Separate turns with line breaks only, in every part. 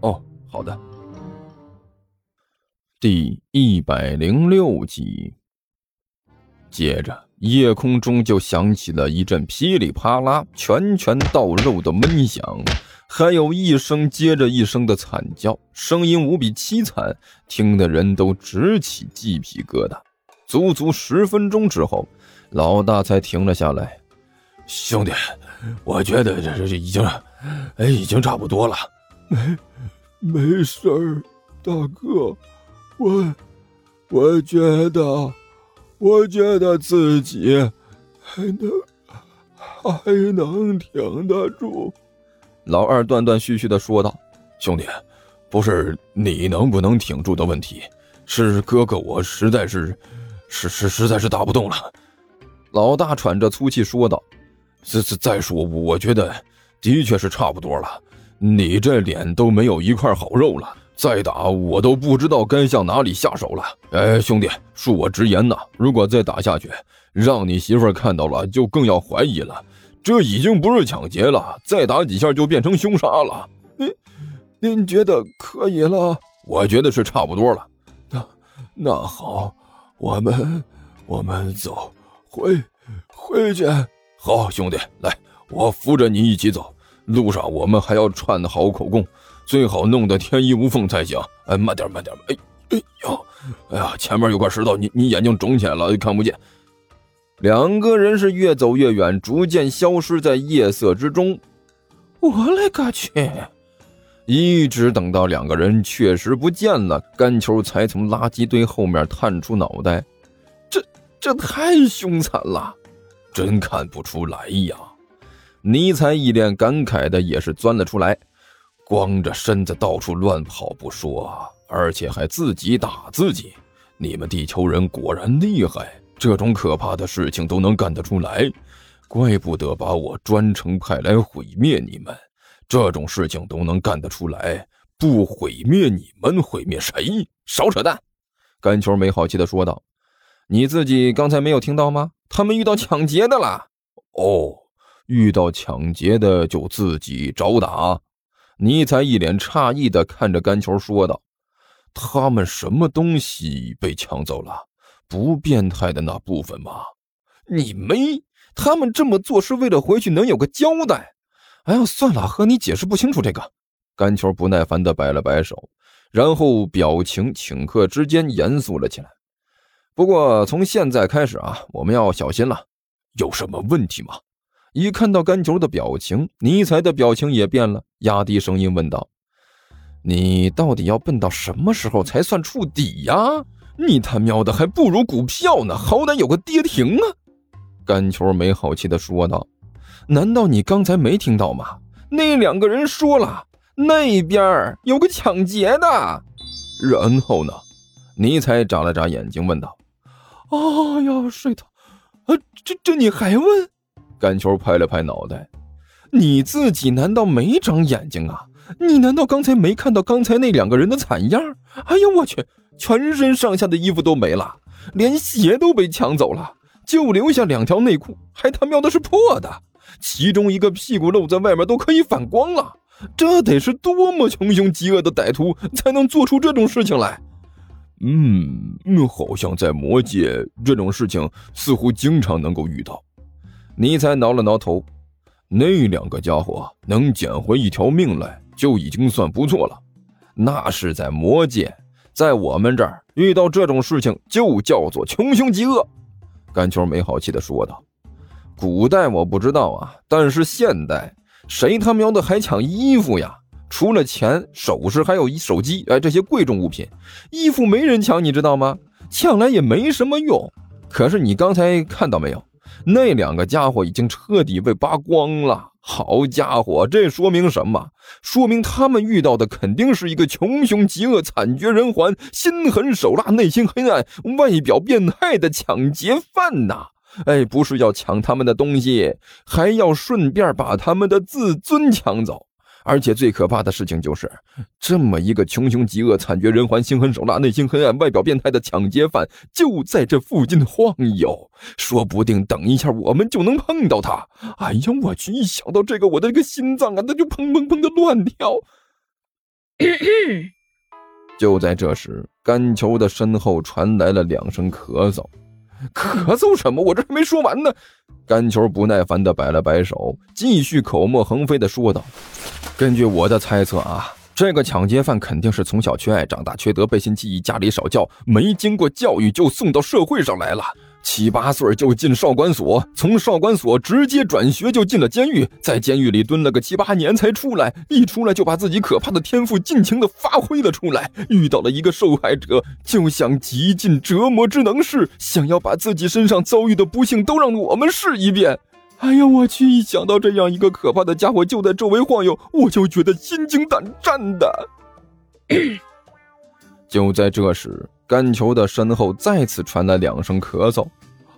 哦，好的。
第一百零六集。接着，夜空中就响起了一阵噼里啪啦、拳拳到肉的闷响，还有一声接着一声的惨叫，声音无比凄惨，听的人都直起鸡皮疙瘩。足足十分钟之后，老大才停了下来。
兄弟，我觉得这这已经，哎，已经差不多了。
没，没事儿，大哥，我，我觉得。我觉得自己还能还能挺得住，
老二断断续续的说道：“
兄弟，不是你能不能挺住的问题，是哥哥我实在是，是是实在是打不动了。”
老大喘着粗气说道：“
再再再说，我觉得的确是差不多了。你这脸都没有一块好肉了。”再打我都不知道该向哪里下手了。哎，兄弟，恕我直言呐，如果再打下去，让你媳妇看到了，就更要怀疑了。这已经不是抢劫了，再打几下就变成凶杀了。
您，您觉得可以了？
我觉得是差不多了。
那，那好，我们，我们走，回，回去。
好，兄弟，来，我扶着你一起走。路上我们还要串好口供。最好弄得天衣无缝才行。哎，慢点，慢点，哎，哎呦，哎呀，前面有块石头，你你眼睛肿起来了，看不见。
两个人是越走越远，逐渐消失在夜色之中。
我勒个去！
一直等到两个人确实不见了，甘球才从垃圾堆后面探出脑袋。
这这太凶残了，
真看不出来呀！
尼采一脸感慨的也是钻了出来。
光着身子到处乱跑不说，而且还自己打自己。你们地球人果然厉害，这种可怕的事情都能干得出来，怪不得把我专程派来毁灭你们。这种事情都能干得出来，不毁灭你们，毁灭谁？少扯淡！
甘球没好气的说道：“你自己刚才没有听到吗？他们遇到抢劫的了。
哦，遇到抢劫的就自己找打。”
尼才一脸诧异的看着甘球说道：“
他们什么东西被抢走了？不变态的那部分吗？
你没？他们这么做是为了回去能有个交代。哎呀，算了，和你解释不清楚这个。”
甘球不耐烦的摆了摆手，然后表情顷刻之间严肃了起来。不过从现在开始啊，我们要小心了。
有什么问题吗？
一看到甘球的表情，尼采的表情也变了，压低声音问道：“你到底要笨到什么时候才算触底呀？你他喵的还不如股票呢，好歹有个跌停啊！”甘球没好气的说道：“难道你刚才没听到吗？那两个人说了，那边有个抢劫的。
然后呢？”
尼采眨了眨眼睛问道：“
哎呀，睡头，啊，这这你还问？”
甘球拍了拍脑袋：“
你自己难道没长眼睛啊？你难道刚才没看到刚才那两个人的惨样？哎呀，我去，全身上下的衣服都没了，连鞋都被抢走了，就留下两条内裤，还他喵的是破的，其中一个屁股露在外面都可以反光了。这得是多么穷凶极恶的歹徒才能做出这种事情来？
嗯，好像在魔界这种事情似乎经常能够遇到。”
尼采挠了挠头，
那两个家伙能捡回一条命来，就已经算不错了。
那是在魔界，在我们这儿遇到这种事情就叫做穷凶极恶。甘球没好气地说道：“古代我不知道啊，但是现代谁他喵的还抢衣服呀？除了钱、首饰，还有手机，哎，这些贵重物品，衣服没人抢，你知道吗？抢来也没什么用。可是你刚才看到没有？”那两个家伙已经彻底被扒光了。好家伙，这说明什么？说明他们遇到的肯定是一个穷凶极恶、惨绝人寰、心狠手辣、内心黑暗、外表变态的抢劫犯呐！哎，不是要抢他们的东西，还要顺便把他们的自尊抢走。而且最可怕的事情就是，这么一个穷凶极恶、惨绝人寰、心狠手辣、内心黑暗、外表变态的抢劫犯，就在这附近晃悠。说不定等一下我们就能碰到他。哎呀，我去！一想到这个，我的这个心脏啊，那就砰砰砰的乱跳。就在这时，甘球的身后传来了两声咳嗽。咳嗽什么？我这还没说完呢。甘球不耐烦地摆了摆手，继续口沫横飞地说道。根据我的猜测啊，这个抢劫犯肯定是从小缺爱，长大缺德，背信弃义，家里少教，没经过教育就送到社会上来了。七八岁就进少管所，从少管所直接转学就进了监狱，在监狱里蹲了个七八年才出来。一出来就把自己可怕的天赋尽情的发挥了出来。遇到了一个受害者，就想极尽折磨之能事，想要把自己身上遭遇的不幸都让我们试一遍。哎呀，我去！一想到这样一个可怕的家伙就在周围晃悠，我就觉得心惊胆战的。就在这时，甘球的身后再次传来两声咳嗽。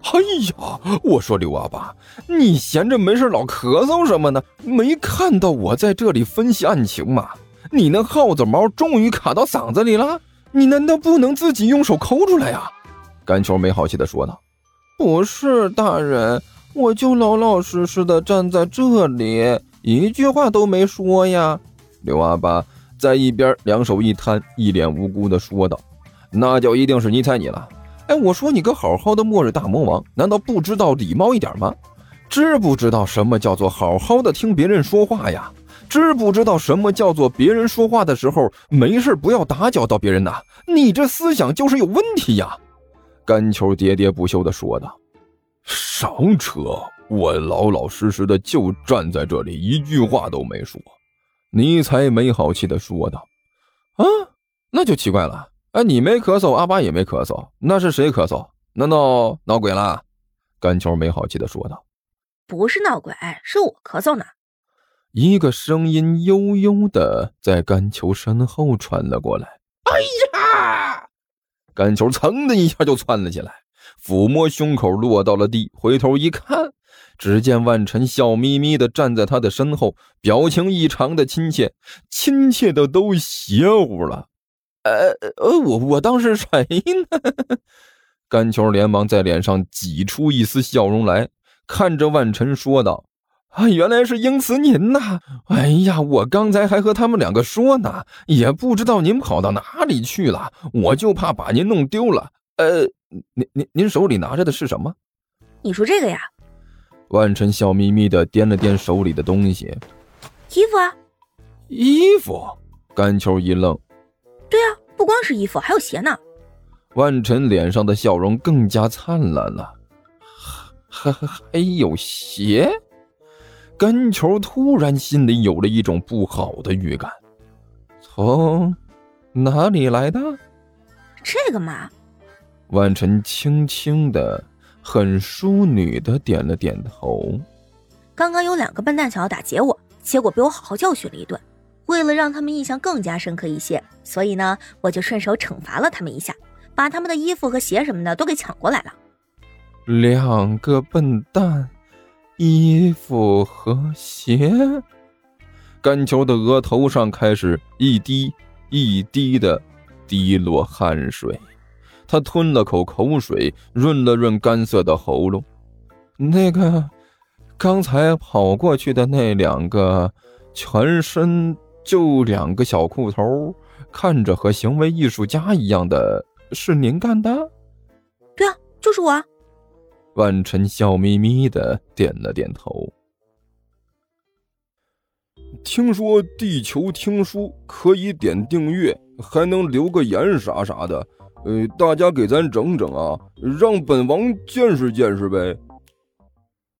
哎呀，我说刘阿爸，你闲着没事老咳嗽什么呢？没看到我在这里分析案情吗？你那耗子毛终于卡到嗓子里了，你难道不能自己用手抠出来呀？甘球没好气的说道：“
不是，大人。”我就老老实实的站在这里，一句话都没说呀。
刘阿八在一边两手一摊，一脸无辜的说道：“那就一定是你猜你了。
哎，我说你个好好的末日大魔王，难道不知道礼貌一点吗？知不知道什么叫做好好的听别人说话呀？知不知道什么叫做别人说话的时候没事不要打搅到别人呐？你这思想就是有问题呀！”
甘球喋喋不休的说道。少扯！我老老实实的就站在这里，一句话都没说。
尼才没好气的说道：“
啊，那就奇怪了。哎，你没咳嗽，阿巴也没咳嗽，那是谁咳嗽？难道闹鬼了？”
甘球没好气的说道：“
不是闹鬼，是我咳嗽呢。”
一个声音悠悠的在甘球身后传了过来。
“哎呀！”甘球噌的一下就窜了起来。抚摸胸口，落到了地。回头一看，只见万晨笑眯眯的站在他的身后，表情异常的亲切，亲切的都邪乎了。呃呃，我我当是谁呢？甘球连忙在脸上挤出一丝笑容来，看着万晨说道：“啊，原来是英慈您呐！哎呀，我刚才还和他们两个说呢，也不知道您跑到哪里去了，我就怕把您弄丢了。呃。”您您您手里拿着的是什么？
你说这个呀？
万晨笑眯眯的掂了掂手里的东西，
衣服啊！
衣服！
甘秋一愣。
对啊，不光是衣服，还有鞋呢。
万晨脸上的笑容更加灿烂了。
还还还有鞋？甘球突然心里有了一种不好的预感。从哪里来的？
这个嘛。
万晨轻轻的、很淑女的点了点头。
刚刚有两个笨蛋想要打劫我，结果被我好好教训了一顿。为了让他们印象更加深刻一些，所以呢，我就顺手惩罚了他们一下，把他们的衣服和鞋什么的都给抢过来了。
两个笨蛋，衣服和鞋。甘球的额头上开始一滴一滴的滴落汗水。他吞了口口水，润了润干涩的喉咙。那个，刚才跑过去的那两个，全身就两个小裤头，看着和行为艺术家一样的，是您干的？
对啊，就是我。
万晨笑眯眯的点了点头。
听说地球听书可以点订阅，还能留个言啥啥的。呃，大家给咱整整啊，让本王见识见识呗。